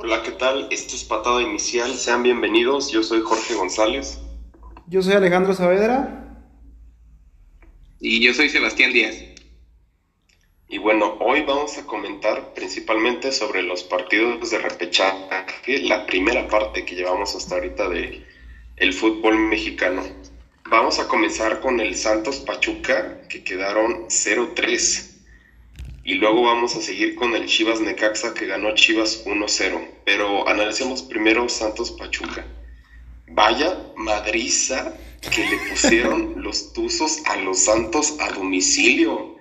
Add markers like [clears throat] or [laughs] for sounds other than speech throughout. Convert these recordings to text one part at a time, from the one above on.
Hola, ¿qué tal? Esto es Patada Inicial. Sean bienvenidos. Yo soy Jorge González. Yo soy Alejandro Saavedra. Y yo soy Sebastián Díaz. Y bueno, hoy vamos a comentar principalmente sobre los partidos de repechaje, la primera parte que llevamos hasta ahorita de el fútbol mexicano. Vamos a comenzar con el Santos Pachuca, que quedaron 0-3. Y luego vamos a seguir con el Chivas Necaxa que ganó Chivas 1-0. Pero analicemos primero Santos Pachuca. Vaya madriza que le pusieron [laughs] los Tuzos a los Santos a domicilio.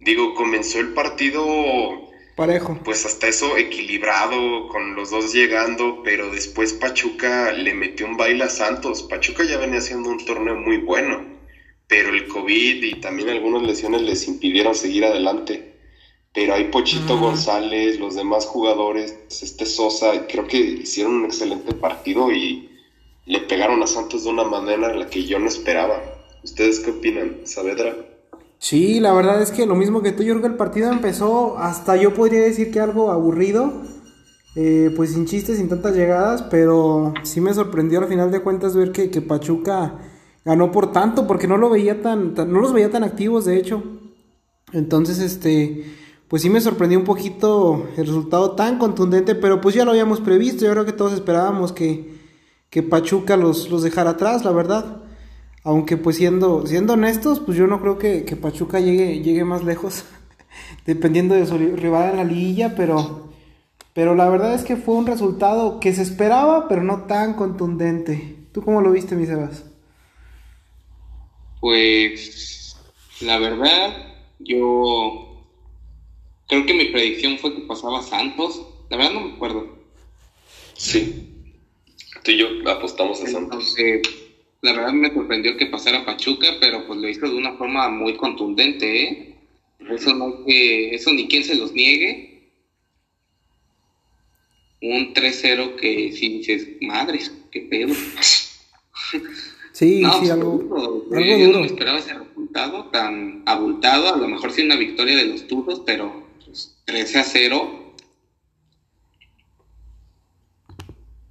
Digo, comenzó el partido parejo. Pues hasta eso equilibrado, con los dos llegando, pero después Pachuca le metió un baile a Santos. Pachuca ya venía haciendo un torneo muy bueno, pero el COVID y también algunas lesiones les impidieron seguir adelante pero hay Pochito González, los demás jugadores, este Sosa, creo que hicieron un excelente partido y le pegaron a Santos de una manera en la que yo no esperaba. ¿Ustedes qué opinan, Saavedra? Sí, la verdad es que lo mismo que tú, yo creo que el partido empezó hasta yo podría decir que algo aburrido, eh, pues sin chistes, sin tantas llegadas, pero sí me sorprendió al final de cuentas ver que, que Pachuca ganó por tanto, porque no lo veía tan, no los veía tan activos, de hecho. Entonces, este, pues sí me sorprendió un poquito el resultado tan contundente, pero pues ya lo habíamos previsto, yo creo que todos esperábamos que, que Pachuca los, los dejara atrás, la verdad. Aunque pues siendo, siendo honestos, pues yo no creo que, que Pachuca llegue, llegue más lejos, [laughs] dependiendo de su rival en la liguilla, pero, pero la verdad es que fue un resultado que se esperaba, pero no tan contundente. ¿Tú cómo lo viste, mi Sebas? Pues la verdad, yo Creo que mi predicción fue que pasaba Santos. La verdad no me acuerdo. Sí. Tú y yo apostamos a Santos. la verdad me sorprendió que pasara Pachuca, pero pues lo hizo de una forma muy contundente, ¿eh? Eso no que, eso ni quien se los niegue. Un 3-0 que si dices, madres, qué pedo. Sí, [laughs] sí, algo, Yo no me esperaba ese resultado tan abultado. A lo mejor sí una victoria de los Tuzos, pero 13 a 0.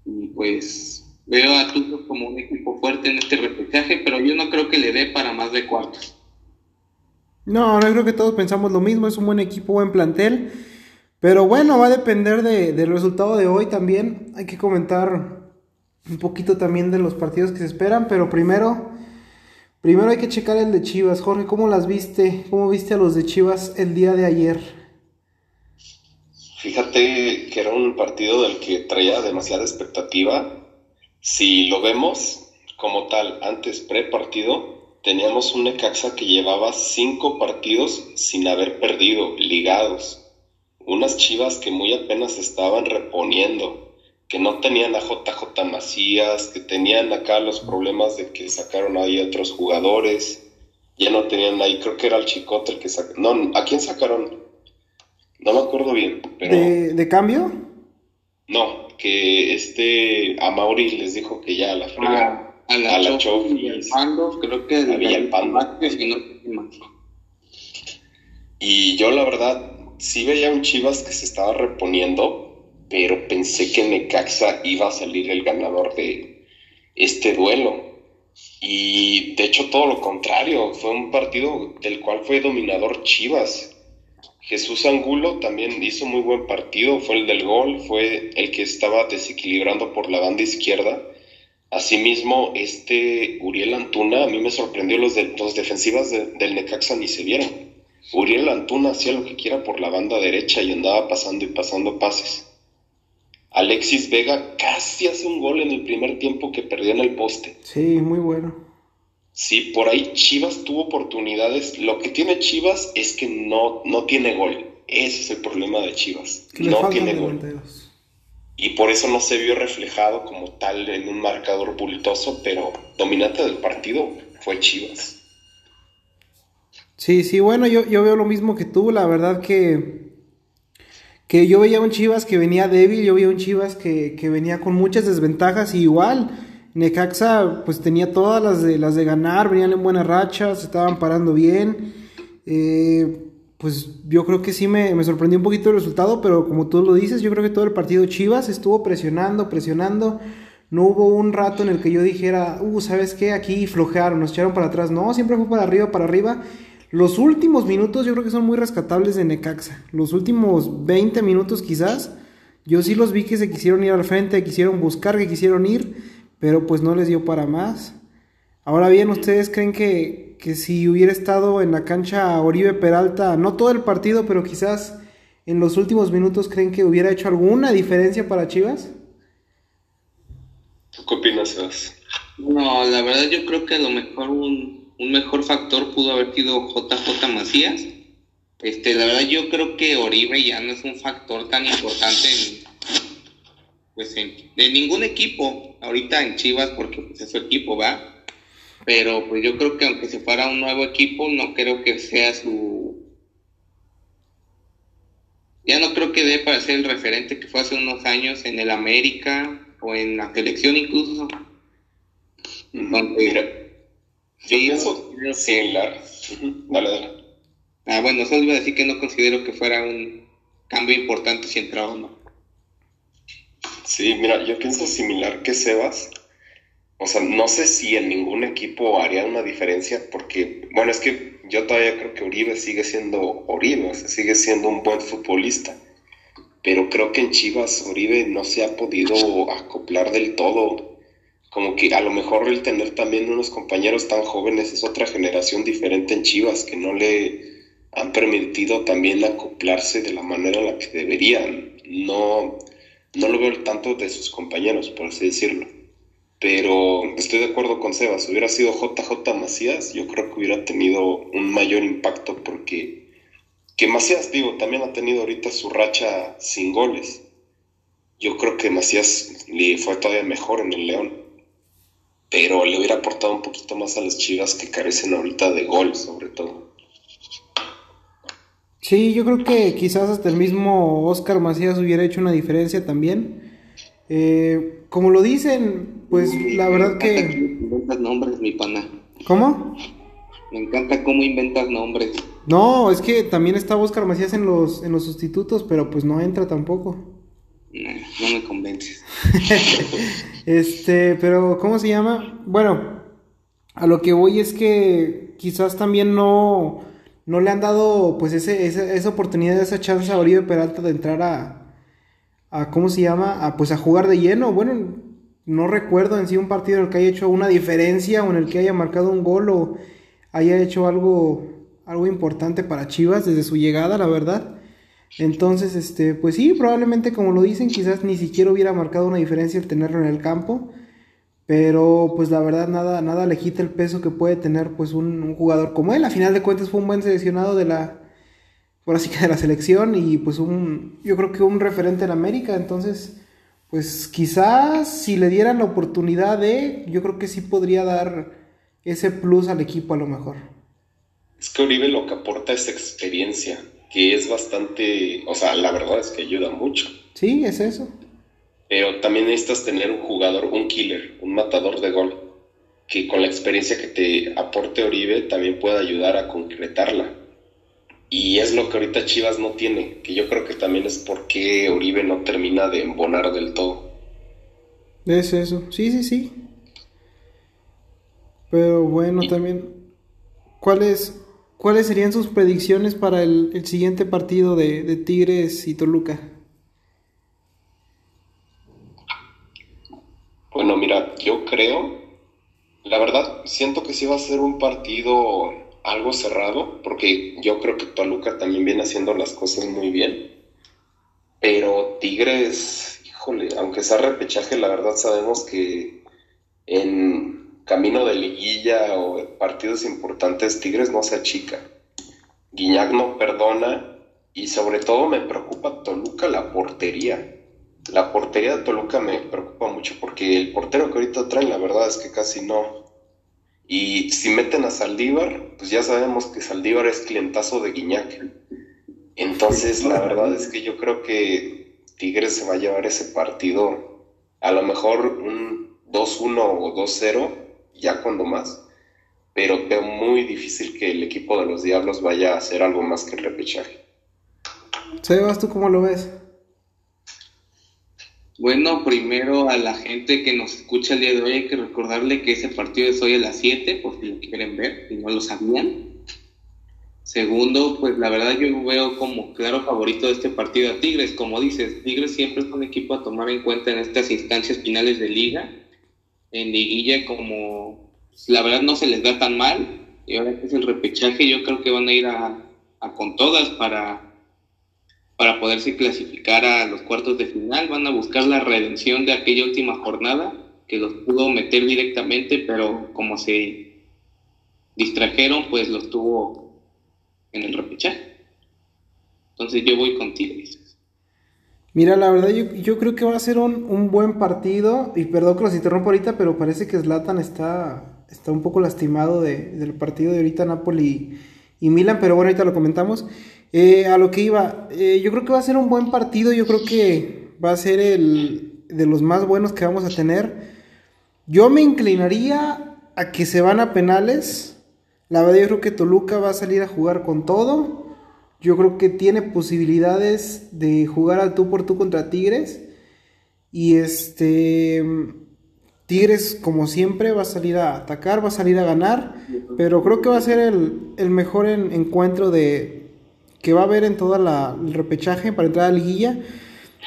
Y pues veo a Tuzos como un equipo fuerte en este repechaje, pero yo no creo que le dé para más de cuartos. No, no creo que todos pensamos lo mismo, es un buen equipo, buen plantel. Pero bueno, va a depender del resultado de hoy también. Hay que comentar un poquito también de los partidos que se esperan, pero primero, primero hay que checar el de Chivas. Jorge, ¿cómo las viste? ¿Cómo viste a los de Chivas el día de ayer? Fíjate que era un partido del que traía demasiada expectativa. Si lo vemos como tal, antes pre-partido, teníamos un Necaxa que llevaba cinco partidos sin haber perdido, ligados. Unas chivas que muy apenas estaban reponiendo, que no tenían a JJ Macías, que tenían acá los problemas de que sacaron ahí otros jugadores. Ya no tenían ahí, creo que era el Chicote el que sacaron. No, ¿a quién sacaron? No me acuerdo bien, pero... ¿De, cambio? No, que este a Mauri les dijo que ya la frega. Ah, a la, a la y al Pando, creo que había el Pando. Y yo la verdad sí veía un Chivas que se estaba reponiendo, pero pensé que Necaxa iba a salir el ganador de este duelo. Y de hecho todo lo contrario, fue un partido del cual fue dominador Chivas. Jesús Angulo también hizo muy buen partido, fue el del gol, fue el que estaba desequilibrando por la banda izquierda. Asimismo, este Uriel Antuna, a mí me sorprendió, los, de, los defensivas del Necaxa ni se vieron. Uriel Antuna hacía lo que quiera por la banda derecha y andaba pasando y pasando pases. Alexis Vega casi hace un gol en el primer tiempo que perdió en el poste. Sí, muy bueno. Sí, por ahí Chivas tuvo oportunidades. Lo que tiene Chivas es que no, no tiene gol. Ese es el problema de Chivas. no tiene gol. Y por eso no se vio reflejado como tal en un marcador bultoso, pero dominante del partido fue Chivas. Sí, sí, bueno, yo, yo veo lo mismo que tú. La verdad que, que yo veía un Chivas que venía débil, yo veía un Chivas que, que venía con muchas desventajas y igual Necaxa pues tenía todas las de, las de ganar, venían en buenas rachas, estaban parando bien. Eh, pues yo creo que sí me, me, sorprendió un poquito el resultado, pero como tú lo dices, yo creo que todo el partido Chivas estuvo presionando, presionando. No hubo un rato en el que yo dijera, uh, ¿sabes qué? Aquí flojearon, nos echaron para atrás. No, siempre fue para arriba, para arriba. Los últimos minutos yo creo que son muy rescatables de Necaxa. Los últimos 20 minutos quizás, yo sí los vi que se quisieron ir al frente, quisieron buscar, que quisieron ir, pero pues no les dio para más. Ahora bien, ¿ustedes creen que, que si hubiera estado en la cancha Oribe Peralta, no todo el partido, pero quizás en los últimos minutos, creen que hubiera hecho alguna diferencia para Chivas? ¿Tú qué opinas, Sebas? No, la verdad yo creo que a lo mejor un, un mejor factor pudo haber sido JJ Macías. Este, la verdad yo creo que Oribe ya no es un factor tan importante en, pues en, de ningún equipo ahorita en Chivas porque pues, es su equipo, ¿va? pero pues yo creo que aunque se fuera un nuevo equipo, no creo que sea su... Ya no creo que dé para ser el referente que fue hace unos años en el América o en la selección incluso. Mira, sí, eso similar. Dale, dale. Ah, bueno, solo iba a decir que no considero que fuera un cambio importante si entraba o no. Sí, mira, yo pienso similar que Sebas. O sea, no sé si en ningún equipo haría una diferencia, porque, bueno, es que yo todavía creo que Uribe sigue siendo Uribe, o sea, sigue siendo un buen futbolista. Pero creo que en Chivas Uribe no se ha podido acoplar del todo. Como que a lo mejor el tener también unos compañeros tan jóvenes es otra generación diferente en Chivas, que no le han permitido también acoplarse de la manera en la que deberían. No, no lo veo tanto de sus compañeros, por así decirlo. Pero estoy de acuerdo con Sebas, si hubiera sido JJ Macías, yo creo que hubiera tenido un mayor impacto porque que Macías, digo, también ha tenido ahorita su racha sin goles. Yo creo que Macías le fue todavía mejor en el León, pero le hubiera aportado un poquito más a las Chivas que carecen ahorita de gol, sobre todo. Sí, yo creo que quizás hasta el mismo Oscar Macías hubiera hecho una diferencia también. Eh, como lo dicen, pues la verdad que... Inventas nombres, mi pana. ¿Cómo? Me encanta cómo inventas nombres. No, es que también está Oscar Macías en los, en los sustitutos, pero pues no entra tampoco. No, no me convences. [laughs] este, pero ¿cómo se llama? Bueno, a lo que voy es que quizás también no, no le han dado pues ese, esa, esa oportunidad, esa chance a Oribe Peralta de entrar a, a ¿cómo se llama? A, pues a jugar de lleno. Bueno, no recuerdo en sí un partido en el que haya hecho una diferencia o en el que haya marcado un gol o haya hecho algo, algo importante para Chivas desde su llegada, la verdad. Entonces, este, pues sí, probablemente como lo dicen, quizás ni siquiera hubiera marcado una diferencia el tenerlo en el campo. Pero pues la verdad nada, nada le quita el peso que puede tener pues un, un jugador como él. A final de cuentas fue un buen seleccionado de la, ahora sí que de la selección y pues un, yo creo que un referente en América, entonces, pues quizás si le dieran la oportunidad de, yo creo que sí podría dar ese plus al equipo a lo mejor. Es que Oribe lo que aporta es experiencia, que es bastante, o sea, la verdad es que ayuda mucho. Sí, es eso. Pero también necesitas tener un jugador, un killer, un matador de gol, que con la experiencia que te aporte Oribe también pueda ayudar a concretarla. Y es lo que ahorita Chivas no tiene, que yo creo que también es porque Oribe no termina de embonar del todo. Es eso, sí, sí, sí. Pero bueno, también, ¿cuáles, ¿cuáles serían sus predicciones para el, el siguiente partido de, de, Tigres y Toluca? Bueno, mira, yo creo, la verdad, siento que sí va a ser un partido algo cerrado, porque yo creo que Toluca también viene haciendo las cosas muy bien. Pero Tigres, híjole, aunque sea repechaje, la verdad sabemos que en camino de liguilla o partidos importantes, Tigres no se achica. Guiñac no perdona y sobre todo me preocupa Toluca la portería. La portería de Toluca me preocupa mucho porque el portero que ahorita traen, la verdad es que casi no, y si meten a Saldívar, pues ya sabemos que Saldívar es clientazo de Guiñac. Entonces, la verdad es que yo creo que Tigres se va a llevar ese partido, a lo mejor un 2-1 o 2-0, ya cuando más. pero veo muy difícil que el equipo de los Diablos vaya a hacer algo más que el repechaje. Sebas, ¿tú cómo lo ves? Bueno, primero a la gente que nos escucha el día de hoy hay que recordarle que ese partido es hoy a las 7, por si lo quieren ver, si no lo sabían. Segundo, pues la verdad yo veo como claro favorito de este partido a Tigres. Como dices, Tigres siempre es un equipo a tomar en cuenta en estas instancias finales de liga. En liguilla como pues, la verdad no se les da tan mal. Y ahora que es el repechaje, yo creo que van a ir a, a con todas para, para poderse clasificar a los cuartos de final. Van a buscar la redención de aquella última jornada que los pudo meter directamente, pero como se distrajeron, pues los tuvo en el repechaje. Entonces yo voy contigo. Mira, la verdad yo, yo, creo que va a ser un, un, buen partido. Y perdón que los interrumpo ahorita, pero parece que Zlatan está, está un poco lastimado de, del partido de ahorita Napoli y, Milan. Pero bueno, ahorita lo comentamos. Eh, a lo que iba, eh, yo creo que va a ser un buen partido. Yo creo que va a ser el de los más buenos que vamos a tener. Yo me inclinaría a que se van a penales. La verdad yo creo que Toluca va a salir a jugar con todo. Yo creo que tiene posibilidades de jugar al tú por tú contra Tigres. Y este Tigres, como siempre, va a salir a atacar, va a salir a ganar. Pero creo que va a ser el, el mejor en, encuentro de que va a haber en toda la, el repechaje para entrar a la liguilla.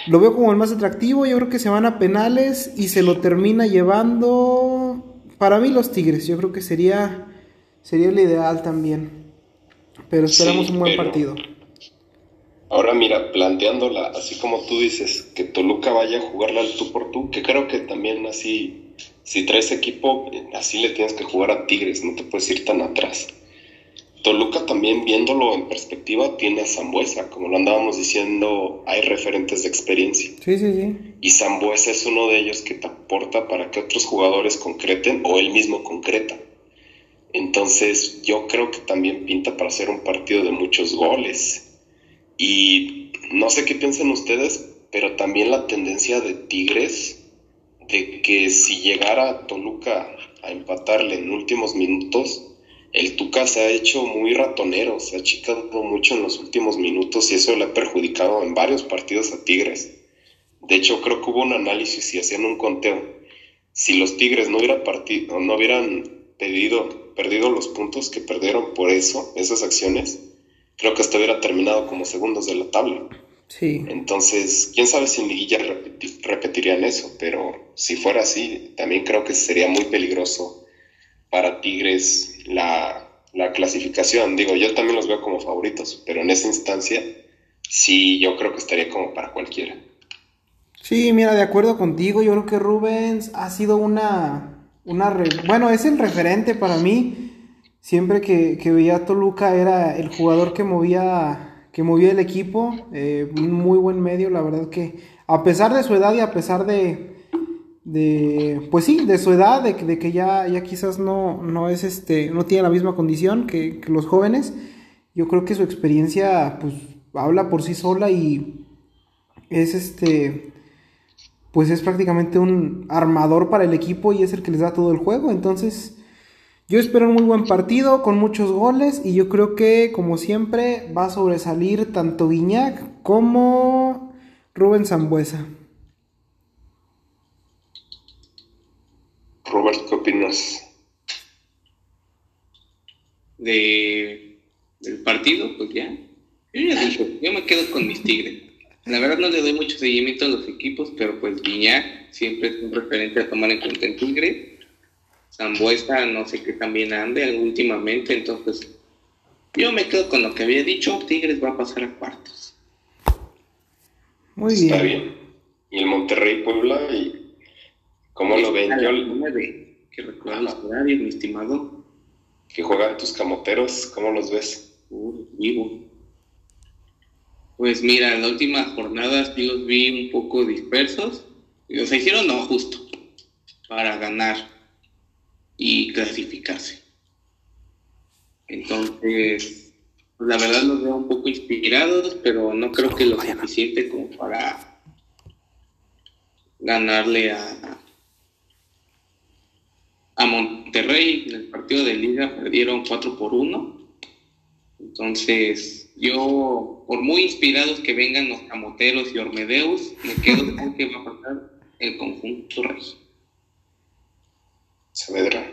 Lo veo como el más atractivo. Yo creo que se van a penales y se lo termina llevando. Para mí, los Tigres. Yo creo que sería sería el ideal también. Pero esperamos sí, un buen partido. Ahora mira, planteándola, así como tú dices, que Toluca vaya a jugarla al tú por tú, que creo que también así, si traes equipo, así le tienes que jugar a Tigres, no te puedes ir tan atrás. Toluca también viéndolo en perspectiva tiene a Zambuesa, como lo andábamos diciendo, hay referentes de experiencia. Sí, sí, sí. Y Zambuesa es uno de ellos que te aporta para que otros jugadores concreten o él mismo concreta. Entonces yo creo que también pinta para hacer un partido de muchos goles. Y no sé qué piensan ustedes, pero también la tendencia de Tigres de que si llegara Toluca a empatarle en últimos minutos, el Tuca se ha hecho muy ratonero, se ha achicado mucho en los últimos minutos y eso le ha perjudicado en varios partidos a Tigres. De hecho, creo que hubo un análisis y hacían un conteo. Si los Tigres no, hubiera partido, no hubieran pedido, perdido los puntos que perdieron por eso, esas acciones, creo que hasta hubiera terminado como segundos de la tabla. Sí. Entonces, quién sabe si en liguilla repetir, repetirían eso, pero si fuera así, también creo que sería muy peligroso para Tigres la, la clasificación. Digo, yo también los veo como favoritos, pero en esa instancia sí yo creo que estaría como para cualquiera. Sí, mira, de acuerdo contigo, yo creo que Rubens ha sido una, una bueno, es el referente para mí. Siempre que, que veía a Toluca era el jugador que movía, que movía el equipo, eh, un muy buen medio, la verdad que a pesar de su edad y a pesar de, de pues sí, de su edad, de, de que ya, ya quizás no, no es este, no tiene la misma condición que, los jóvenes, yo creo que su experiencia pues habla por sí sola y es este pues es prácticamente un armador para el equipo y es el que les da todo el juego. Entonces, yo espero un muy buen partido con muchos goles y yo creo que, como siempre, va a sobresalir tanto Guiñac como Rubén Zambuesa. Robert, ¿qué opinas? De, del partido, pues ya. Yo ya dije, yo me quedo con mis tigres. La verdad no le doy mucho seguimiento a los equipos, pero pues Guiñac siempre es un referente a tomar en cuenta en Tigre. Zambuesa no sé qué también ande últimamente, entonces yo me quedo con lo que había dicho, Tigres va a pasar a cuartos. Muy bien. Está bien. Y el Monterrey Puebla, y ¿cómo lo ven? Yo, que recuerda los horarios, mi estimado. Que juegan tus camoteros, ¿cómo los ves? Uh, vivo. Pues mira, en la última jornada sí los vi un poco dispersos. O sea, hicieron lo justo para ganar y clasificarse. Entonces, la verdad los veo un poco inspirados, pero no creo que lo suficiente como para ganarle a, a Monterrey en el partido de liga perdieron 4 por 1. Entonces, yo, por muy inspirados que vengan los camoteros y ormedeus, me quedo con que va a pasar el conjunto rey. Saavedra.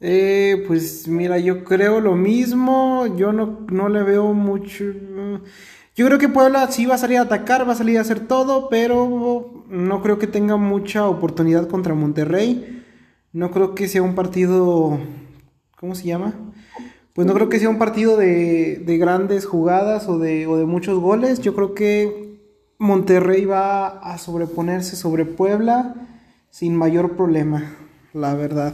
Eh, pues mira, yo creo lo mismo. Yo no, no le veo mucho. Yo creo que Puebla sí va a salir a atacar, va a salir a hacer todo, pero no creo que tenga mucha oportunidad contra Monterrey. No creo que sea un partido. ¿Cómo se llama? Pues no creo que sea un partido de, de grandes jugadas o de, o de muchos goles. Yo creo que Monterrey va a sobreponerse sobre Puebla sin mayor problema, la verdad.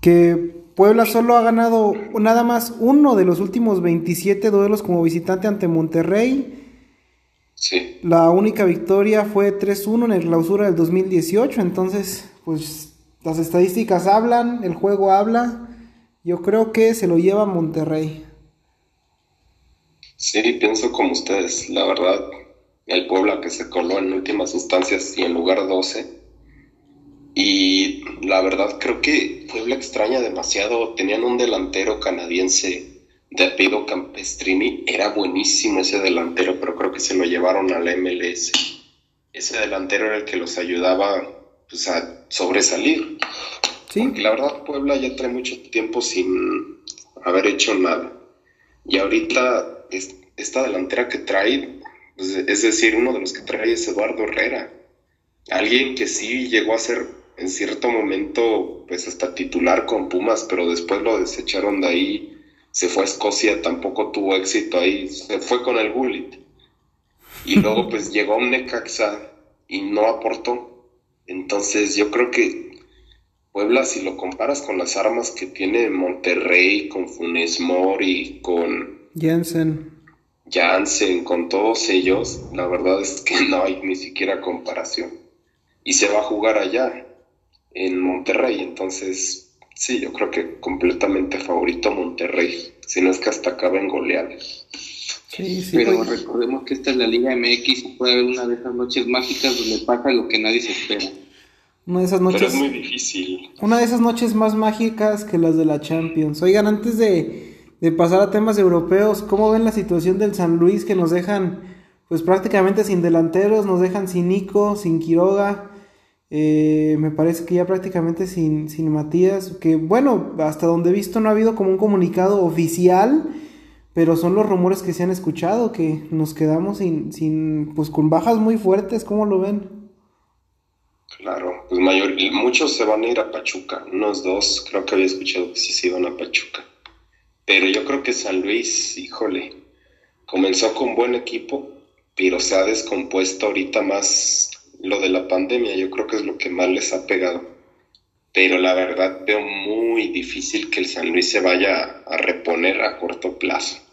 Que Puebla solo ha ganado nada más uno de los últimos 27 duelos como visitante ante Monterrey. Sí. La única victoria fue 3-1 en el clausura del 2018, entonces pues las estadísticas hablan, el juego habla. Yo creo que se lo lleva Monterrey. Sí, pienso como ustedes. La verdad, el Puebla que se coló en últimas instancias y en lugar 12. Y la verdad creo que Puebla extraña demasiado. Tenían un delantero canadiense de apellido Campestrini. Era buenísimo ese delantero, pero creo que se lo llevaron a la MLS. Ese delantero era el que los ayudaba pues, a sobresalir. Sí. Porque la verdad Puebla ya trae mucho tiempo sin haber hecho nada. Y ahorita es- esta delantera que trae, pues, es decir, uno de los que trae es Eduardo Herrera. Alguien que sí llegó a ser en cierto momento pues hasta titular con Pumas, pero después lo desecharon de ahí, se fue a Escocia, tampoco tuvo éxito ahí, se fue con el Gullit. Y luego [laughs] pues llegó a un Necaxa y no aportó. Entonces yo creo que Puebla, si lo comparas con las armas que tiene Monterrey, con Funes Mori, con Jensen. Jansen, con todos ellos, la verdad es que [laughs] no hay ni siquiera comparación. Y se va a jugar allá, en Monterrey, entonces sí, yo creo que completamente favorito Monterrey, si no es que hasta acaba en goleadas. Sí, sí. Pero pues, recordemos que esta es la Liga MX y puede haber una de esas noches mágicas donde pasa lo que nadie se espera. una de esas Pero noches. es muy difícil. Una de esas noches más mágicas que las de la Champions. Oigan, antes de, de pasar a temas europeos, ¿cómo ven la situación del San Luis que nos dejan pues prácticamente sin delanteros, nos dejan sin Nico, sin Quiroga, eh, me parece que ya prácticamente sin, sin Matías, que bueno, hasta donde he visto no ha habido como un comunicado oficial, pero son los rumores que se han escuchado, que nos quedamos sin, sin pues con bajas muy fuertes, ¿cómo lo ven? Claro, pues mayor, muchos se van a ir a Pachuca, unos dos, creo que había escuchado que sí se iban a Pachuca. Pero yo creo que San Luis, híjole, comenzó con buen equipo, pero se ha descompuesto ahorita más lo de la pandemia, yo creo que es lo que más les ha pegado. Pero la verdad veo muy difícil que el San Luis se vaya a reponer a corto plazo.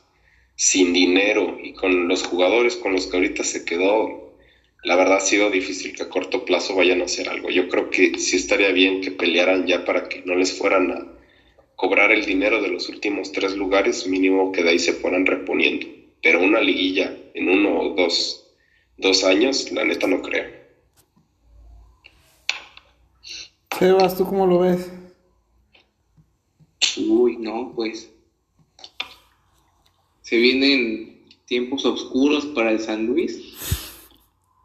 Sin dinero y con los jugadores con los que ahorita se quedó, la verdad ha sido difícil que a corto plazo vayan a hacer algo. Yo creo que sí estaría bien que pelearan ya para que no les fueran a cobrar el dinero de los últimos tres lugares, mínimo que de ahí se fueran reponiendo. Pero una liguilla en uno o dos, dos años, la neta no creo. Sebas, ¿tú cómo lo ves? Uy, no, pues. Se vienen tiempos oscuros para el San Luis.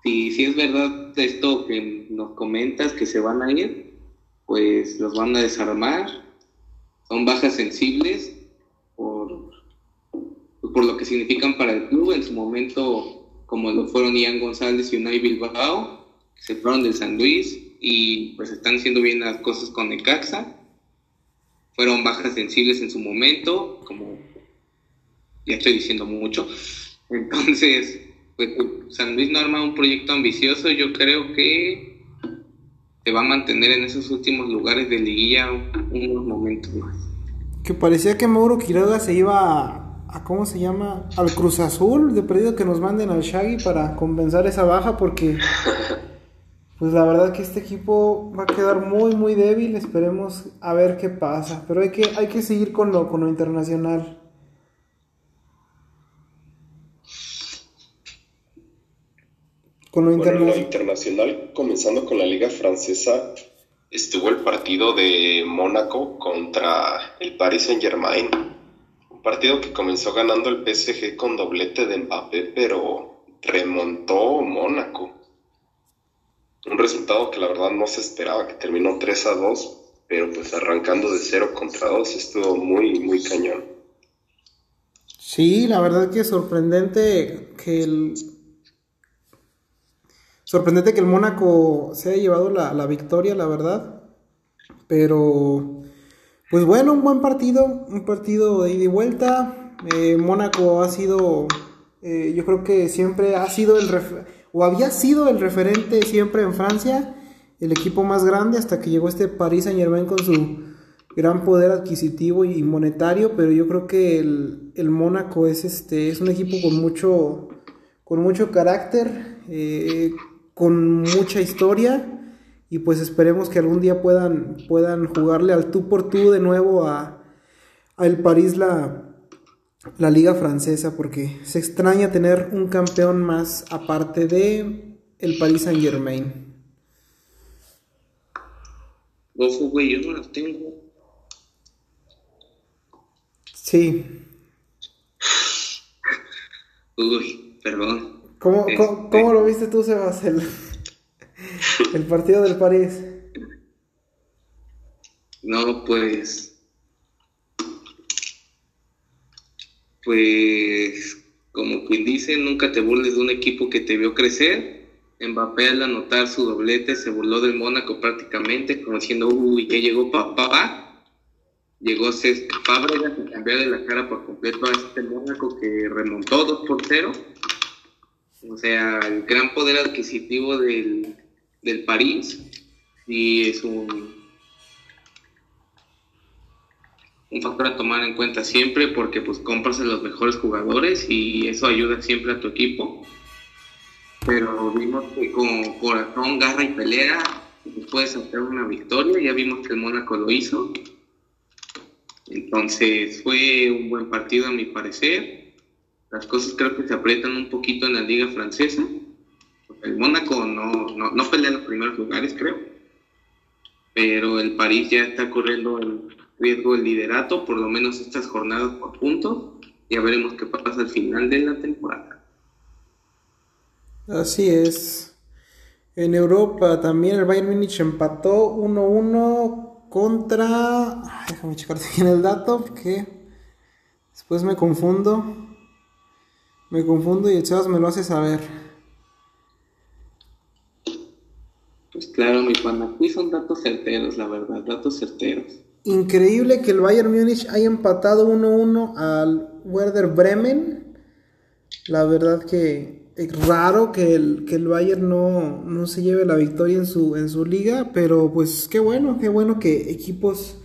Si, si es verdad esto que nos comentas, que se van a ir, pues los van a desarmar. Son bajas sensibles por, por lo que significan para el club. En su momento, como lo fueron Ian González y Unai Bilbao, que se fueron del San Luis y pues están haciendo bien las cosas con Necaxa fueron bajas sensibles en su momento, como ya estoy diciendo mucho. Entonces, pues San Luis no arma un proyecto ambicioso, yo creo que se va a mantener en esos últimos lugares de liguilla unos momentos más. Que parecía que Mauro Quiroga se iba a, a, ¿cómo se llama? Al Cruz Azul, de perdido que nos manden al Shaggy para compensar esa baja porque [laughs] pues la verdad que este equipo va a quedar muy muy débil, esperemos a ver qué pasa, pero hay que hay que seguir con lo con lo internacional. Con lo, Bueno, interna lo internacional, comenzando con la liga francesa, estuvo el partido de Mónaco contra el Paris Saint Germain. Un partido que comenzó ganando el PSG con doblete de Mbappé, pero remontó Mónaco. Un resultado que la verdad no se esperaba, que terminó 3 a 2, pero pues arrancando de 0 contra 2 estuvo muy, muy cañón. Sí, la verdad que es sorprendente que el, Sorprendente que el Mónaco se haya llevado la, victoria, la verdad. Pero, pues bueno, un buen partido, un partido de ida y vuelta. Eh, Mónaco ha sido, eh, yo creo que siempre ha sido el, o había sido el referente siempre en Francia, el equipo más grande hasta que llegó este Paris Saint Germain con su gran poder adquisitivo y monetario, pero yo creo que el, el Mónaco es este es un equipo con mucho con mucho carácter, eh, con mucha historia y pues esperemos que algún día puedan, puedan jugarle al tú por tú de nuevo a, el París la, la liga francesa porque se extraña tener un campeón más aparte de el Paris Saint Germain. Ojo, güey, yo no las tengo. Sí. Uy, perdón. ¿Cómo, este, lo viste tú, Sebas, el, [laughs] el partido del París? No, pues. Pues, como quien dice, nunca te burles de un equipo que te vio crecer. Mbappé al anotar su doblete se burló del Mónaco prácticamente, como diciendo, uy, ya llegó papá. Llegó César Fábregas a cambiar de la cara por completo a este Mónaco que remontó 2 por 0 o sea, el gran poder adquisitivo del, del París sí es un, un factor a tomar en cuenta siempre porque pues compras a los mejores jugadores y eso ayuda siempre a tu equipo. Pero vimos que con corazón, garra y pelea puedes hacer una victoria, ya vimos que el Mónaco lo hizo. Entonces fue un buen partido a mi parecer las cosas creo que se aprietan un poquito en la liga francesa. El Mónaco no, no, no pelea en los primeros lugares, creo. Pero el París ya está corriendo el riesgo del liderato, por lo menos estas jornadas por puntos. Ya veremos qué pasa al final de la temporada. Así es. En Europa también el Bayern Múnich empató 1-1 contra... déjame checar bien el dato porque después me confundo. Me confundo y el Sebas me lo hace saber. Pues claro, mi pana, aquí son datos certeros, la verdad, datos certeros. Increíble que el Bayern Múnich haya empatado 1-1 al Werder Bremen. La verdad que es raro que el, que el Bayern no, no se lleve la victoria en su, en su liga, pero pues qué bueno, qué bueno que equipos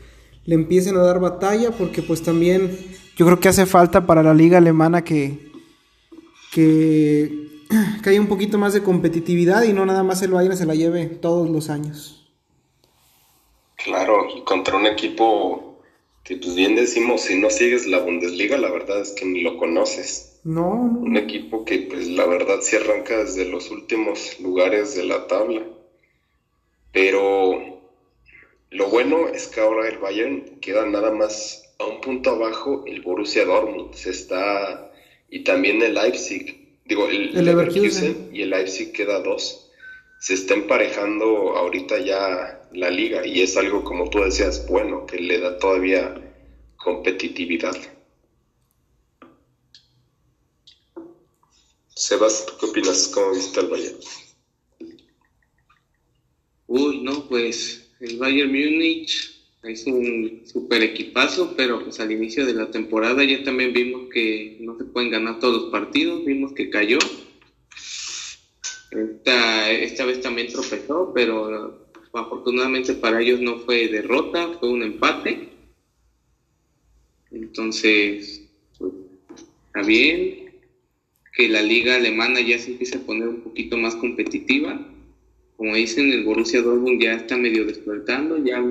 le empiecen a dar batalla, porque pues también yo creo que hace falta para la liga alemana que, que, [clears throat] que haya un poquito más de competitividad y no nada más el Bayern se la lleve todos los años. Claro, y contra un equipo que pues bien decimos, si no sigues la Bundesliga, la verdad es que ni lo conoces. No, Un equipo que pues la verdad se arranca desde los últimos lugares de la tabla. Pero lo bueno es que ahora el Bayern queda nada más a un punto abajo el Borussia Dortmund. Se está y también el Leipzig, digo, el, Leverkusen. y el Leipzig queda dos. Se está emparejando ahorita ya la liga y es algo, como tú decías, bueno, que le da todavía competitividad. Sebas, ¿qué opinas? ¿Cómo viste al Bayern? Uy, no, pues el Bayern Múnich es un super equipazo, pero pues al inicio de la temporada ya también vimos que no se pueden ganar todos los partidos, vimos que cayó. Esta, esta vez también tropezó, pero afortunadamente para ellos no fue derrota, fue un empate. Entonces, pues, está bien que la liga alemana ya se empiece a poner un poquito más competitiva. Como dicen, el Borussia Dortmund ya está medio despertando, ya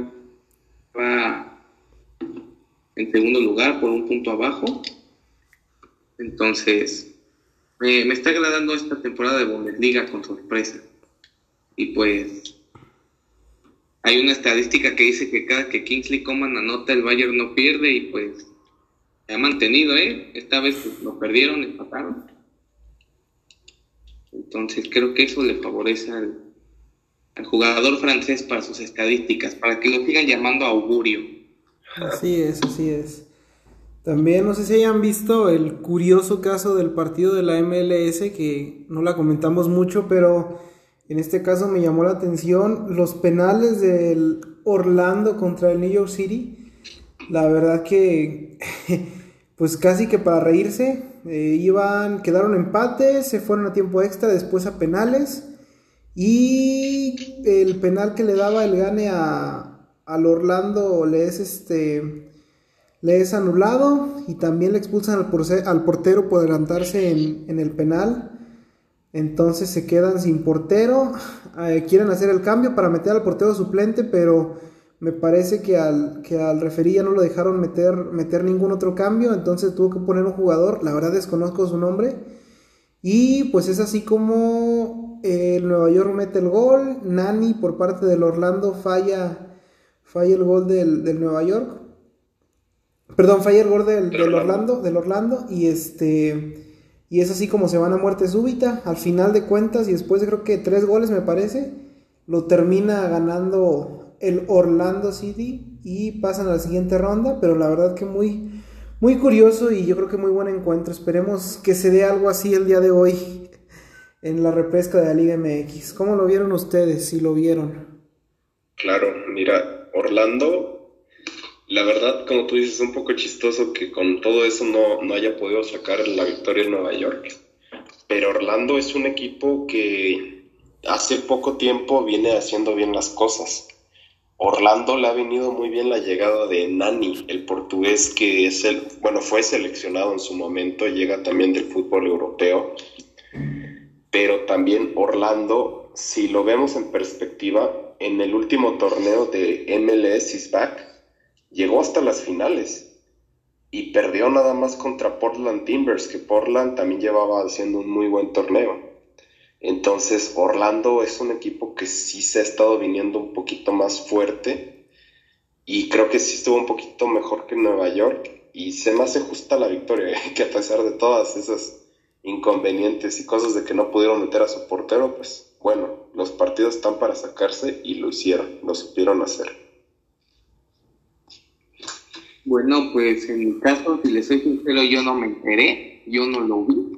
va en segundo lugar por un punto abajo. Entonces, me está agradando esta temporada de Bundesliga con sorpresa. Y pues, hay una estadística que dice que cada que Kingsley Coman anota, el Bayern no pierde y pues se ha mantenido, ¿eh? Esta vez pues, lo perdieron, empataron. Entonces creo que eso le favorece al, al jugador francés para sus estadísticas, para que lo sigan llamando augurio. Así es, así es. También no sé si hayan visto el curioso caso del partido de la MLS, que no la comentamos mucho, pero en este caso me llamó la atención los penales del Orlando contra el New York City. La verdad que, [laughs] pues casi que para reírse, eh, iban, quedaron empates, se fueron a tiempo extra, después a penales. Y el penal que le daba el gane a, al Orlando le es este le es anulado y también le expulsan al, portero por adelantarse en, en, el penal. Entonces se quedan sin portero. Eh, quieren hacer el cambio para meter al portero suplente, pero me parece que al, que al referí ya no lo dejaron meter, meter ningún otro cambio. Entonces tuvo que poner un jugador. La verdad desconozco su nombre. Y pues es así como el Nueva York mete el gol. Nani por parte del Orlando falla, falla el gol del, del Nueva York. Perdón, falla el gol del, del, Orlando, del Orlando. Y este. Y es así como se van a muerte súbita. Al final de cuentas, y después de creo que tres goles me parece. Lo termina ganando el Orlando City. Y pasan a la siguiente ronda. Pero la verdad que muy muy curioso y yo creo que muy buen encuentro. Esperemos que se dé algo así el día de hoy en la repesca de la Liga MX. ¿Cómo lo vieron ustedes, si lo vieron? Claro, mira, Orlando, la verdad, como tú dices, es un poco chistoso que con todo eso no, no haya podido sacar la victoria en Nueva York. Pero Orlando es un equipo que hace poco tiempo viene haciendo bien las cosas. Orlando le ha venido muy bien la llegada de Nani, el portugués que es el, bueno, fue seleccionado en su momento, llega también del fútbol europeo, pero también Orlando, si lo vemos en perspectiva, en el último torneo de MLS is back, llegó hasta las finales y perdió nada más contra Portland Timbers, que Portland también llevaba haciendo un muy buen torneo. Entonces, Orlando es un equipo que sí se ha estado viniendo un poquito más fuerte y creo que sí estuvo un poquito mejor que Nueva York y se me hace justa la victoria, [laughs] que a pesar de todas esas inconvenientes y cosas de que no pudieron meter a su portero, pues bueno, los partidos están para sacarse y lo hicieron, lo supieron hacer. Bueno, pues en mi caso, si les soy sincero, yo no me enteré, yo no lo vi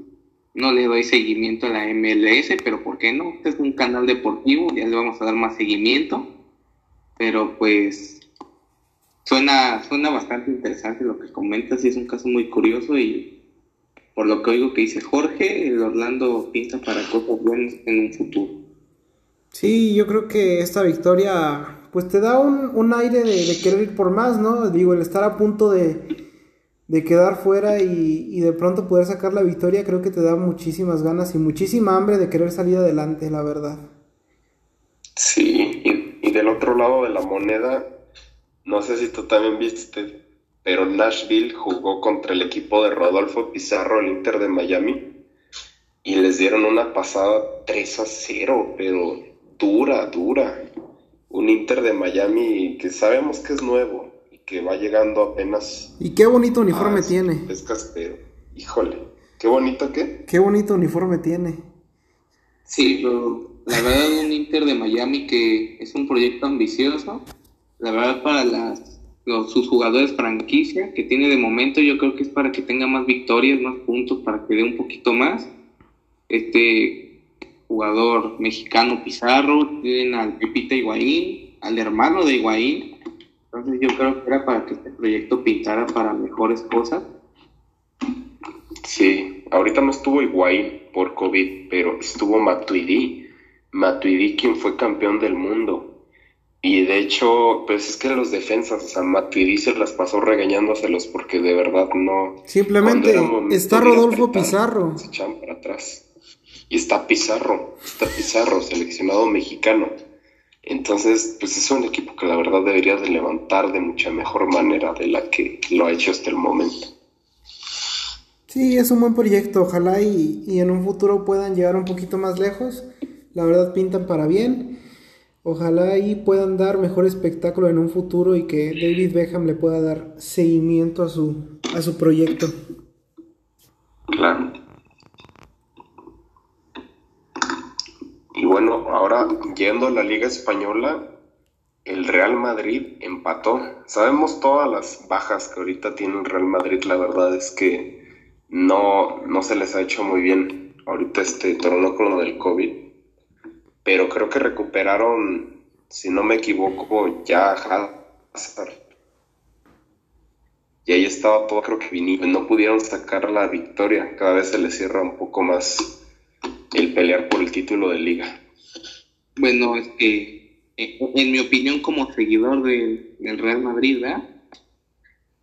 no le doy seguimiento a la MLS, pero ¿por qué no? Este es un canal deportivo, ya le vamos a dar más seguimiento. Pero pues suena, suena bastante interesante lo que comentas y es un caso muy curioso y por lo que oigo que dice Jorge, el Orlando pinta para cosas buenas en un futuro. Sí, yo creo que esta victoria pues te da un, un aire de, de querer ir por más, ¿no? Digo, el estar a punto de de quedar fuera y, y, de pronto poder sacar la victoria, creo que te da muchísimas ganas y muchísima hambre de querer salir adelante, la verdad. Sí, y, y del otro lado de la moneda, no sé si tú también viste, pero Nashville jugó contra el equipo de Rodolfo Pizarro, el Inter de Miami, y les dieron una pasada 3 a 0, pero dura, dura. Un Inter de Miami que sabemos que es nuevo, que va llegando apenas. Y qué bonito uniforme tiene. Es castero. Híjole, qué bonito qué. Qué bonito uniforme tiene. Sí, pero la verdad un Inter de Miami que es un proyecto ambicioso. La verdad para las los, sus jugadores franquicia que tiene de momento yo creo que es para que tenga más victorias, más puntos, para que dé un poquito más. Este jugador mexicano Pizarro, tienen al Pepita Higuaín, al hermano de Higuaín, entonces yo creo que era para que este proyecto pintara para mejores cosas. Sí, ahorita no estuvo Higuaín por COVID, pero estuvo Matuidi. Matuidi quien fue campeón del mundo. Y de hecho, pues es que los defensas, o sea, Matuidi se las pasó regañándoselos porque de verdad no... Simplemente está Rodolfo Pizarro. Se echan para atrás. Y está Pizarro, está Pizarro, seleccionado mexicano. Entonces, pues es un equipo que la verdad debería de levantar de mucha mejor manera de la que lo ha hecho hasta el momento. Sí, es un buen proyecto, ojalá y, y en un futuro puedan llegar un poquito más lejos. La verdad pintan para bien. Ojalá ahí puedan dar mejor espectáculo en un futuro y que David Beckham le pueda dar seguimiento a su, a su proyecto. Claro. Y bueno, ahora yendo a la Liga Española, el Real Madrid empató. Sabemos todas las bajas que ahorita tiene el Real Madrid, la verdad es que no, no se les ha hecho muy bien ahorita este torneo con lo del COVID pero creo que recuperaron, si no me equivoco, ya Hazard. Y ahí estaba todo, creo que vinimos, no pudieron sacar la victoria. Cada vez se les cierra un poco más el pelear por el título de liga. Bueno, es que en mi opinión como seguidor del, Real Madrid,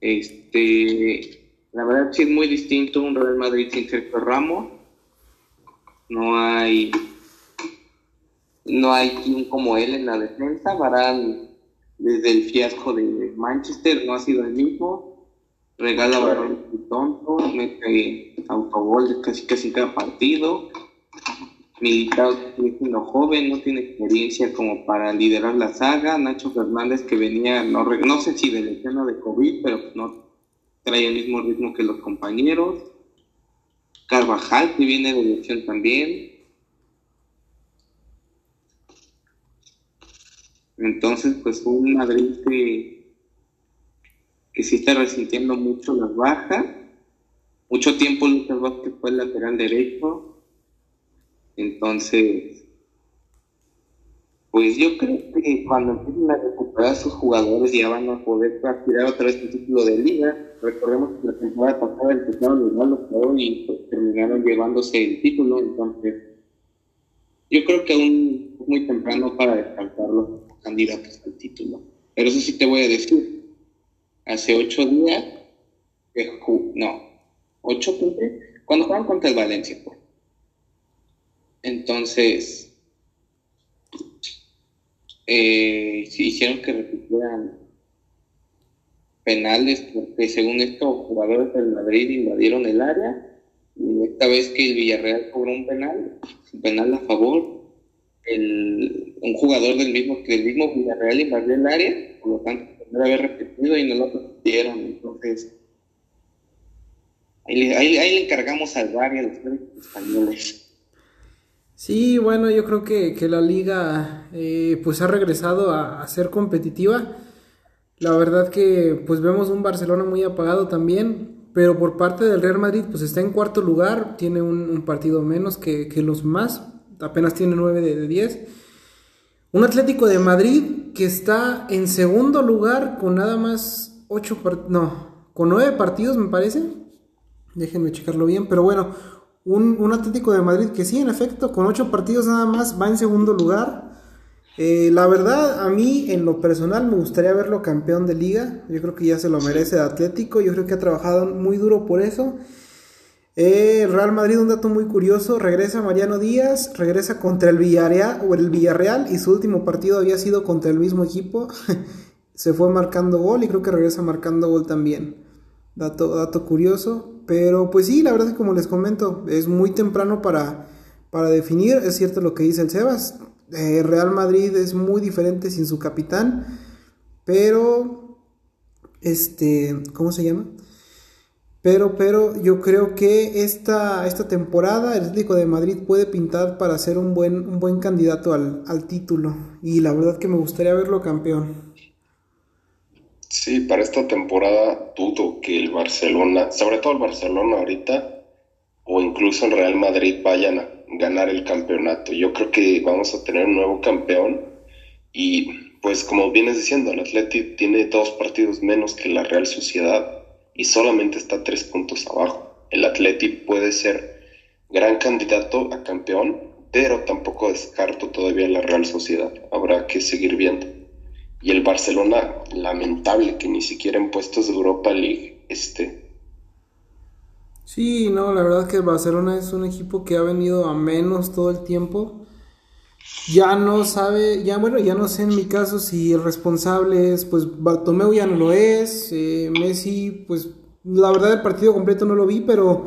este, la verdad sí es muy distinto un Real Madrid sin Sergio Ramos. No hay no hay quien como él en la defensa. Varane, desde el fiasco de Manchester, no ha sido el mismo. Regala balones tonto, mete autogol casi casi cada partido. Militado es uno joven, no tiene experiencia como para liderar la saga. Nacho Fernández que venía, no, no sé si de lesión o de COVID, pero no trae el mismo ritmo que los compañeros. Carvajal que viene de lesión también. Entonces, pues fue un Madrid que, que sí está resintiendo mucho las bajas. Mucho tiempo Lucas Vázquez fue el lateral derecho. Entonces, pues yo creo que cuando empiecen a recuperar sus jugadores ya van a poder aspirar otra vez el título de liga. Recordemos que la temporada pasada empezaron los malos y pues, terminaron llevándose el título. Entonces, yo creo que aún es muy temprano para descartarlo candidatos al título. Pero eso sí te voy a decir. Hace ocho días, no, ocho, cuando jugaron contra el Valencia. Pues. Entonces, eh, hicieron que repitieran penales porque según esto jugadores del Madrid invadieron el área y esta vez que el Villarreal cobró un penal, un penal a favor, el, un jugador del mismo que el mismo Villarreal invadió el área, por lo tanto, tendría haber repetido y no lo repitieron. Entonces, ahí le, ahí, le encargamos al barrio a los españoles. Sí, bueno, yo creo que, que la liga eh, pues ha regresado a, a, ser competitiva. La verdad que pues vemos un Barcelona muy apagado también, pero por parte del Real Madrid pues está en cuarto lugar, tiene un, un partido menos que, que los más, apenas tiene 9 de, 10. Un Atlético de Madrid que está en segundo lugar con nada más 8 no, con 9 partidos me parece. Déjenme checarlo bien, pero bueno, un, Atlético de Madrid que sí, en efecto, con 8 partidos nada más va en segundo lugar. Eh, la verdad, a mí en lo personal me gustaría verlo campeón de liga. Yo creo que ya se lo merece el Atlético. Yo creo que ha trabajado muy duro por eso. Eh, Real Madrid, un dato muy curioso, regresa Mariano Díaz, regresa contra el Villarreal, o el Villarreal y su último partido había sido contra el mismo equipo. [laughs] Se fue marcando gol y creo que regresa marcando gol también. Dato, dato curioso. Pero pues sí, la verdad es que como les comento, es muy temprano para, para definir. Es cierto lo que dice el Sebas. Eh, Real Madrid es muy diferente sin su capitán. Pero, este, ¿cómo se llama? Pero, pero yo creo que esta, esta temporada el Atlético de Madrid puede pintar para ser un buen, un buen candidato al, al título. Y la verdad que me gustaría verlo campeón. Sí, para esta temporada dudo que el Barcelona, sobre todo el Barcelona ahorita, o incluso el Real Madrid vayan a ganar el campeonato. Yo creo que vamos a tener un nuevo campeón y pues como vienes diciendo, el Atlético tiene dos partidos menos que la Real Sociedad y solamente está tres puntos abajo. El Athletic puede ser gran candidato a campeón, pero tampoco descarto todavía la Real Sociedad. Habrá que seguir viendo. Y el Barcelona, lamentable que ni siquiera en puestos de Europa League esté. Sí, no, la verdad que el Barcelona es un equipo que ha venido a menos todo el tiempo ya no sabe, ya bueno, ya no sé en mi caso si el responsable es, pues Bartomeu ya no lo es, eh, Messi, pues la verdad el partido completo no lo vi, pero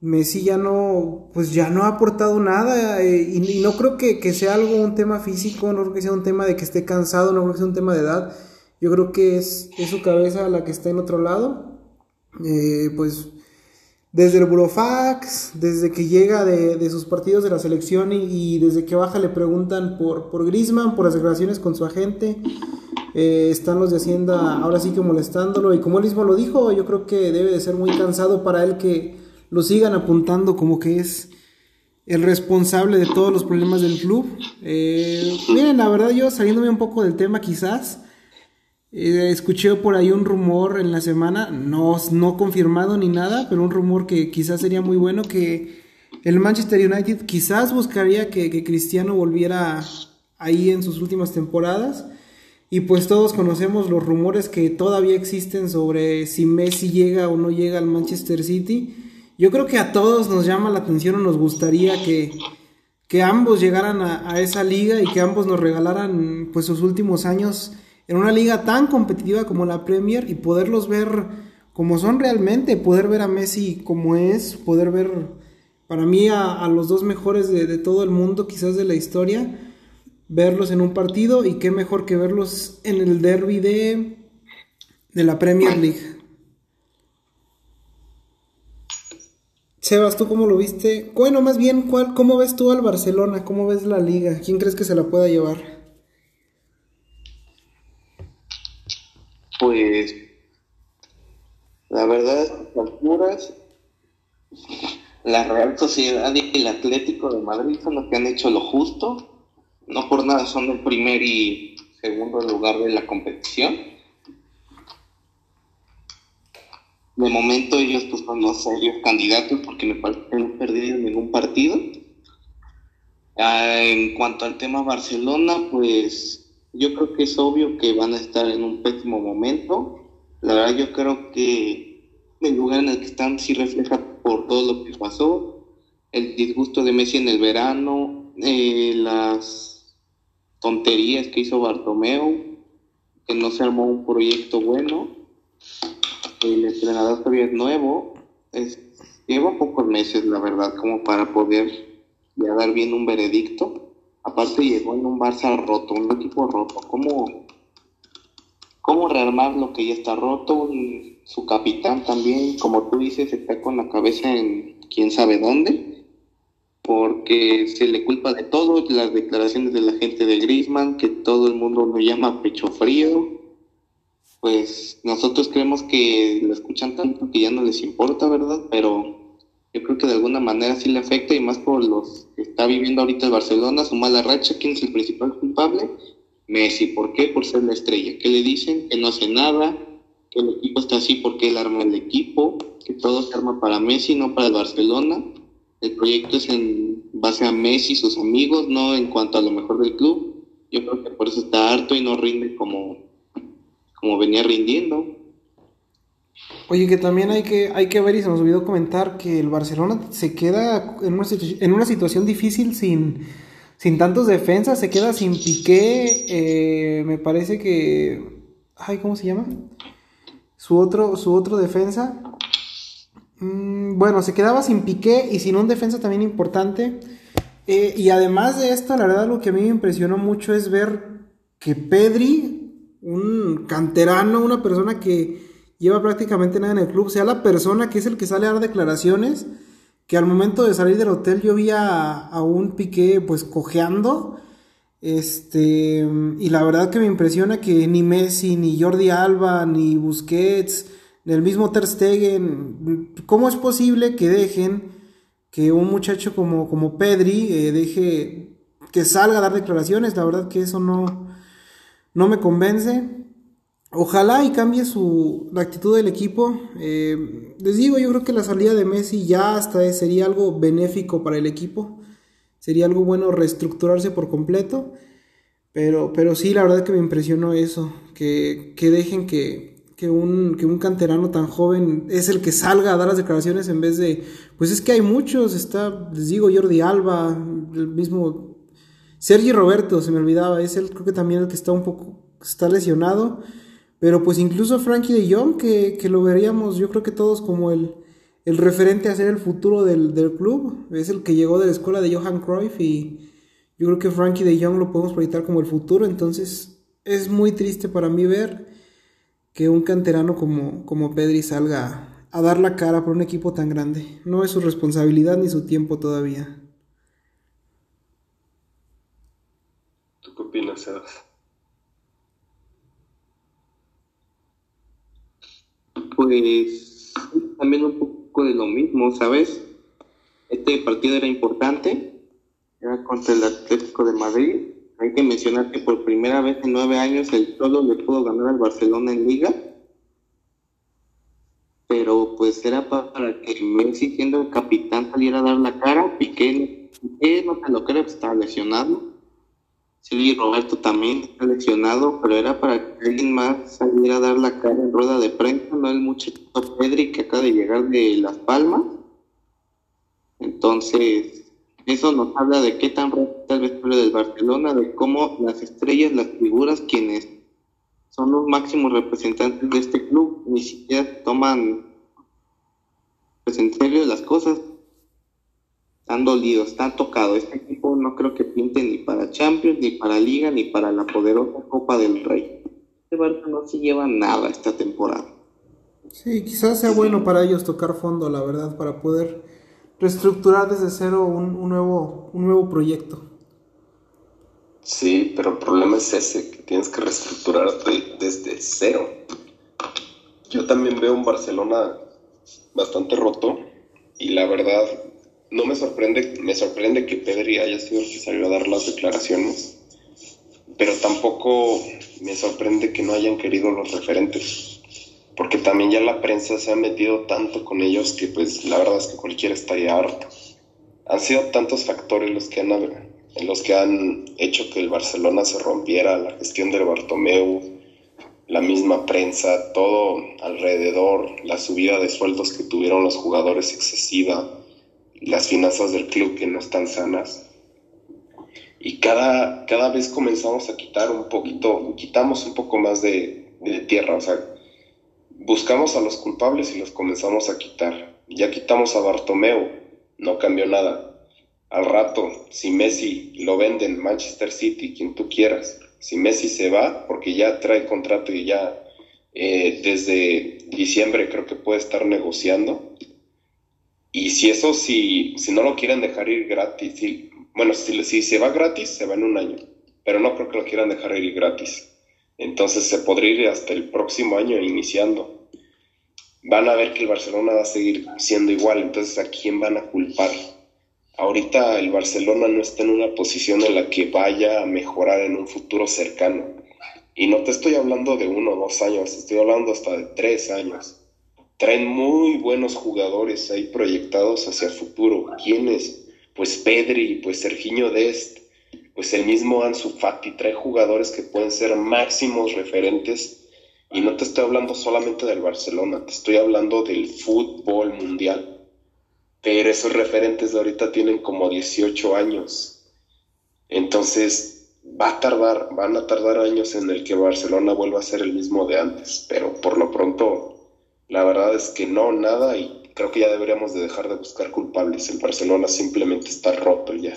Messi ya no, pues ya no ha aportado nada eh, y, no creo que, que, sea algo un tema físico, no creo que sea un tema de que esté cansado, no creo que sea un tema de edad, yo creo que es, es su cabeza la que está en otro lado, eh, pues desde el Burofax, desde que llega de, de, sus partidos de la selección y, desde que baja le preguntan por, por Grisman, por las declaraciones con su agente, eh, están los de Hacienda ahora sí que molestándolo y como él mismo lo dijo, yo creo que debe de ser muy cansado para él que lo sigan apuntando como que es el responsable de todos los problemas del club. Eh, miren, la verdad yo saliéndome un poco del tema quizás, eh, escuché por ahí un rumor en la semana, no, no confirmado ni nada, pero un rumor que quizás sería muy bueno que el Manchester United quizás buscaría que, Cristiano volviera ahí en sus últimas temporadas. Y pues todos conocemos los rumores que todavía existen sobre si Messi llega o no llega al Manchester City. Yo creo que a todos nos llama la atención o nos gustaría que, que ambos llegaran a, esa liga y que ambos nos regalaran pues sus últimos años en una liga tan competitiva como la Premier y poderlos ver como son realmente, poder ver a Messi como es, poder ver para mí a, los dos mejores de, todo el mundo, quizás de la historia verlos en un partido y qué mejor que verlos en el derby de, de la Premier League. Sebas, ¿tú cómo lo viste? Bueno, más bien, ¿cuál, ¿cómo ves tú al Barcelona? ¿Cómo ves la liga? ¿Quién crees que se la pueda llevar? Pues, la verdad, alturas, la Real Sociedad y el Atlético de Madrid son los que han hecho lo justo no por nada son el primer y segundo lugar de la competición. De momento ellos pues son los serios candidatos porque me parece que no han perdido ningún partido. Ah, en cuanto al tema Barcelona, pues yo creo que es obvio que van a estar en un pésimo momento. La verdad yo creo que el lugar en el que están sí refleja por todo lo que pasó, el disgusto de Messi en el verano, eh, las tonterías que hizo Bartomeu, que no se armó un proyecto bueno. El entrenador todavía es nuevo, lleva pocos meses, la verdad, como para poder ya dar bien un veredicto. Aparte llegó en un Barça roto, un equipo roto. ¿Cómo, cómo rearmar lo que ya está roto? su capitán también, como tú dices, está con la cabeza en quién sabe dónde porque se le culpa de todo, las declaraciones de la gente de Griezmann, que todo el mundo lo llama pecho frío, pues nosotros creemos que lo escuchan tanto que ya no les importa, ¿verdad? Pero yo creo que de alguna manera sí le afecta y más por los que está viviendo ahorita el Barcelona, su mala racha, ¿quién es el principal culpable? Messi, ¿por qué? Por ser la estrella. ¿Qué le dicen? Que no hace nada, que el equipo está así porque él arma el equipo, que todo se arma para Messi, no para el Barcelona el proyecto es en base a Messi y sus amigos, no en cuanto a lo mejor del club. Yo creo que por eso está harto y no rinde como, como venía rindiendo. Oye, que también hay que, hay que ver y se nos olvidó comentar que el Barcelona se queda en una, en una situación difícil sin, sin tantos defensas, se queda sin Piqué, eh, me parece que... Ay, ¿cómo se llama? Su otro, su otro defensa, Mm, bueno, se quedaba sin Piqué y sin un defensa también importante. Eh, y además de esto, la verdad lo que a mí me impresionó mucho es ver que Pedri, un canterano, una persona que lleva prácticamente nada en el club, sea la persona que es el que sale a dar declaraciones, que al momento de salir del hotel yo vi a, un Piqué pues cojeando. Este, y la verdad que me impresiona que ni Messi, ni Jordi Alba, ni Busquets, del mismo Ter Stegen, ¿cómo es posible que dejen que un muchacho como, como Pedri eh, deje que salga a dar declaraciones? La verdad que eso no, no me convence. Ojalá y cambie su, la actitud del equipo. Eh, les digo, yo creo que la salida de Messi ya hasta sería algo benéfico para el equipo. Sería algo bueno reestructurarse por completo. Pero, pero sí, la verdad que me impresionó eso. Que, que dejen que, que un, que un canterano tan joven es el que salga a dar las declaraciones en vez de, pues es que hay muchos, está, les digo, Jordi Alba, el mismo Sergi Roberto, se me olvidaba, es el, creo que también el que está un poco, está lesionado, pero pues incluso Frankie de Jong, que, que lo veríamos, yo creo que todos como el, el referente a ser el futuro del, del, club. Es el que llegó de la escuela de Johan Cruyff y yo creo que Frankie de Jong lo podemos proyectar como el futuro. Entonces es muy triste para mí ver que un canterano como, como Pedri salga a dar la cara por un equipo tan grande. No es su responsabilidad ni su tiempo todavía. ¿Tú qué opinas, Sebas? Pues también un poco de lo mismo, ¿sabes? Este partido era importante, era contra el Atlético de Madrid. Hay que mencionar que por primera vez en nueve años el solo le pudo ganar al Barcelona en Liga. Pero pues era para que Messi, siendo el capitán, saliera a dar la cara. Piqué, Piqué no se lo creo, estaba lesionado. Sí, Roberto también está lesionado, pero era para que alguien más saliera a dar la cara en rueda de prensa, no el muchacho Pedri que acaba de llegar de Las Palmas. Entonces, eso nos habla de qué tan rápido está el vestuario del Barcelona, de cómo las estrellas, las figuras, quienes son los máximos representantes de este club, ni siquiera toman pues en serio las cosas están dolidos, están tocados. Este equipo no creo que pinte ni para Champions, ni para Liga, ni para la poderosa Copa del Rey. Este Barça no se lleva nada esta temporada. Sí, quizás sea bueno para ellos tocar fondo, la verdad, para poder reestructurar desde cero un, nuevo, un nuevo proyecto. Sí, pero el problema es ese, que tienes que reestructurarte desde cero. Yo también veo un Barcelona bastante roto y la verdad no me sorprende, me sorprende que Pedri haya sido el que salió a dar las declaraciones, pero tampoco me sorprende que no hayan querido los referentes, porque también ya la prensa se ha metido tanto con ellos que pues la verdad es que cualquiera estaría harto. Han sido tantos factores los que han, en los que han hecho que el Barcelona se rompiera, la gestión del Bartomeu, la misma prensa, todo alrededor, la subida de sueldos que tuvieron los jugadores excesiva, las finanzas del club que no están sanas. Y cada, cada vez comenzamos a quitar un poquito, quitamos un poco más de, de tierra, o sea, buscamos a los culpables y los comenzamos a quitar. Ya quitamos a Bartomeu, no cambió nada. Al rato, si Messi lo venden, Manchester City, quien tú quieras, si Messi se va, porque ya trae contrato y ya eh, desde diciembre creo que puede estar negociando, y si eso, si, si no lo quieren dejar ir gratis, si, bueno, si, si se va gratis, se va en un año, pero no creo que lo quieran dejar ir gratis. Entonces se podría ir hasta el próximo año iniciando. Van a ver que el Barcelona va a seguir siendo igual, entonces ¿a quién van a culpar? Ahorita el Barcelona no está en una posición en la que vaya a mejorar en un futuro cercano. Y no te estoy hablando de uno o dos años, estoy hablando hasta de tres años traen muy buenos jugadores ahí proyectados hacia el futuro. ¿Quiénes? Pues Pedri, pues Serginho Dest, pues el mismo Ansu Fati, trae jugadores que pueden ser máximos referentes. Y no te estoy hablando solamente del Barcelona, te estoy hablando del fútbol mundial. Pero esos referentes de ahorita tienen como 18 años. Entonces, va a tardar, van a tardar años en el que Barcelona vuelva a ser el mismo de antes, pero por lo pronto la verdad es que no, nada, y creo que ya deberíamos de dejar de buscar culpables. El Barcelona simplemente está roto ya.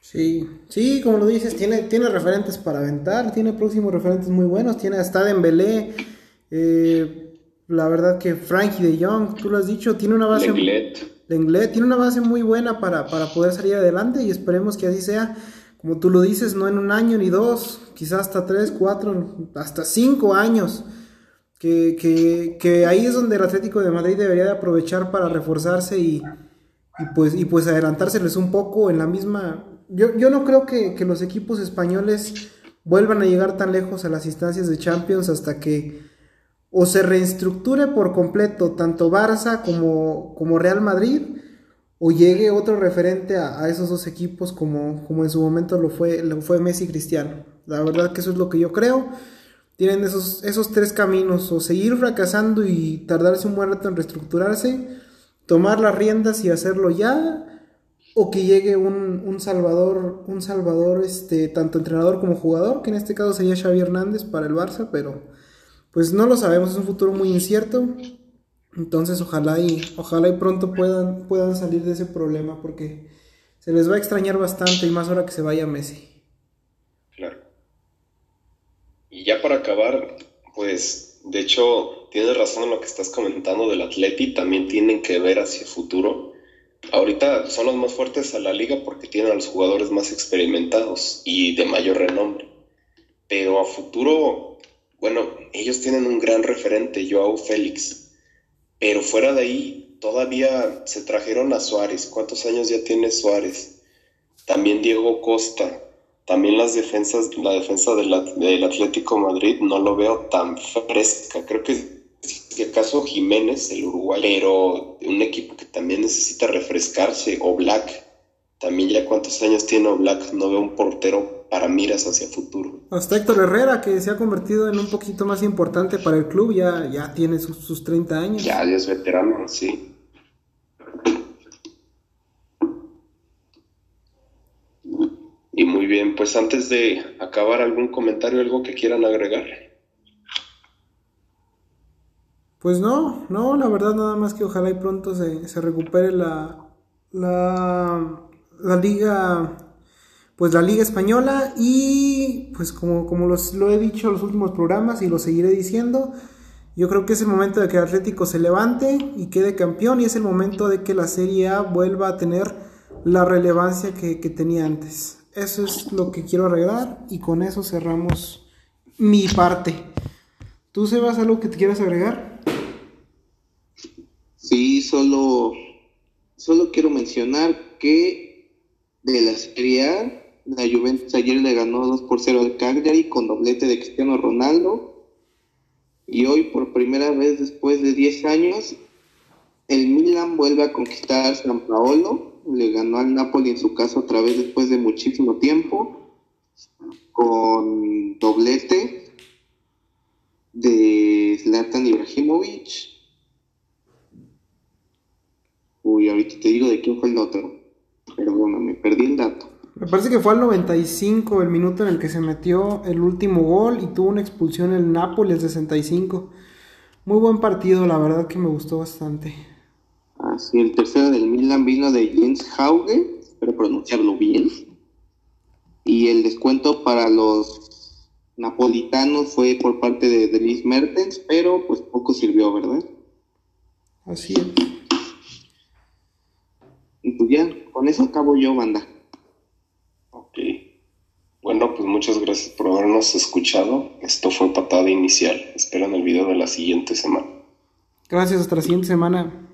Sí, sí, como lo dices, tiene, tiene referentes para aventar, tiene próximos referentes muy buenos, tiene hasta Dembélé, eh, la verdad que Frankie de Jong, tú lo has dicho, tiene una base... Lenglet. tiene una base muy buena para, para poder salir adelante y esperemos que así sea. Como tú lo dices, no en un año ni dos, quizás hasta tres, cuatro, hasta cinco años que, que, ahí es donde el Atlético de Madrid debería de aprovechar para reforzarse y, pues, y pues adelantárseles un poco en la misma... Yo, yo no creo que, los equipos españoles vuelvan a llegar tan lejos a las instancias de Champions hasta que o se reestructure por completo tanto Barça como, como Real Madrid o llegue otro referente a, esos dos equipos como, como en su momento lo fue, lo fue Messi y Cristiano. La verdad que eso es lo que yo creo tienen esos, esos tres caminos, o seguir fracasando y tardarse un buen rato en reestructurarse, tomar las riendas y hacerlo ya, o que llegue un, un salvador, un salvador, este, tanto entrenador como jugador, que en este caso sería Xavi Hernández para el Barça, pero pues no lo sabemos, es un futuro muy incierto. Entonces ojalá y ojalá y pronto puedan puedan salir de ese problema porque se les va a extrañar bastante y más ahora que se vaya Messi. Claro. Y ya para acabar, pues de hecho tienes razón en lo que estás comentando del Atleti, también tienen que ver hacia el futuro. Ahorita son los más fuertes a la liga porque tienen a los jugadores más experimentados y de mayor renombre. Pero a futuro, bueno, ellos tienen un gran referente, Joao Félix. Pero fuera de ahí, todavía se trajeron a Suárez. ¿Cuántos años ya tiene Suárez? También Diego Costa. También las defensas, la defensa del, del Atlético Madrid no lo veo tan fresca. Creo que si acaso Jiménez, el Uruguay, pero un equipo que también necesita refrescarse, o Black. También ya cuántos años tiene Black, no veo un portero para miras hacia futuro. Hasta Héctor Herrera, que se ha convertido en un poquito más importante para el club, ya, ya tiene sus, sus 30 años. Ya, ya es veterano, sí. Y muy bien, pues antes de acabar, ¿algún comentario, algo que quieran agregar? Pues no, no, la verdad nada más que ojalá y pronto se, se recupere la, la, la liga pues la Liga Española y pues como, como los, lo he dicho en los últimos programas y lo seguiré diciendo, yo creo que es el momento de que el Atlético se levante y quede campeón y es el momento de que la Serie A vuelva a tener la relevancia que, que tenía antes. Eso es lo que quiero arreglar y con eso cerramos mi parte. ¿Tú, Sebas, algo que te quieras agregar? Sí, solo, solo quiero mencionar que de la Serie A la Juventus ayer le ganó 2 por 0 al Cagliari con doblete de Cristiano Ronaldo. Y hoy, por primera vez después de 10 años, el Milan vuelve a conquistar San Paolo. Le ganó al Napoli en su casa otra vez después de muchísimo tiempo. Con doblete de Zlatan Ibrahimovic. Uy, ahorita te digo de quién fue el otro. Bueno, me perdí el dato. Me parece que fue al 95 el minuto en el que se metió el último gol y tuvo una expulsión el Nápoles 65. Muy buen partido, la verdad que me gustó bastante. Ah, sí, el tercero del Milan vino de Jens Hauge, espero pronunciarlo bien. Y el descuento para los napolitanos fue por parte de Dries Mertens, pero pues poco sirvió, ¿verdad? Así es. Y pues ya, con eso acabo yo, banda. Ok. Bueno, pues muchas gracias por habernos escuchado. Esto fue Patada Inicial. Esperan el video de la siguiente semana. Gracias, hasta la siguiente semana.